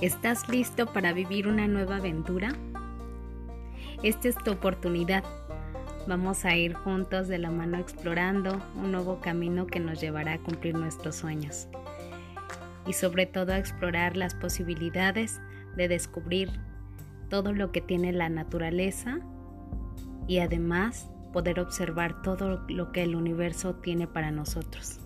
¿Estás listo para vivir una nueva aventura? Esta es tu oportunidad. Vamos a ir juntos de la mano explorando un nuevo camino que nos llevará a cumplir nuestros sueños. Y sobre todo a explorar las posibilidades de descubrir todo lo que tiene la naturaleza y además poder observar todo lo que el universo tiene para nosotros.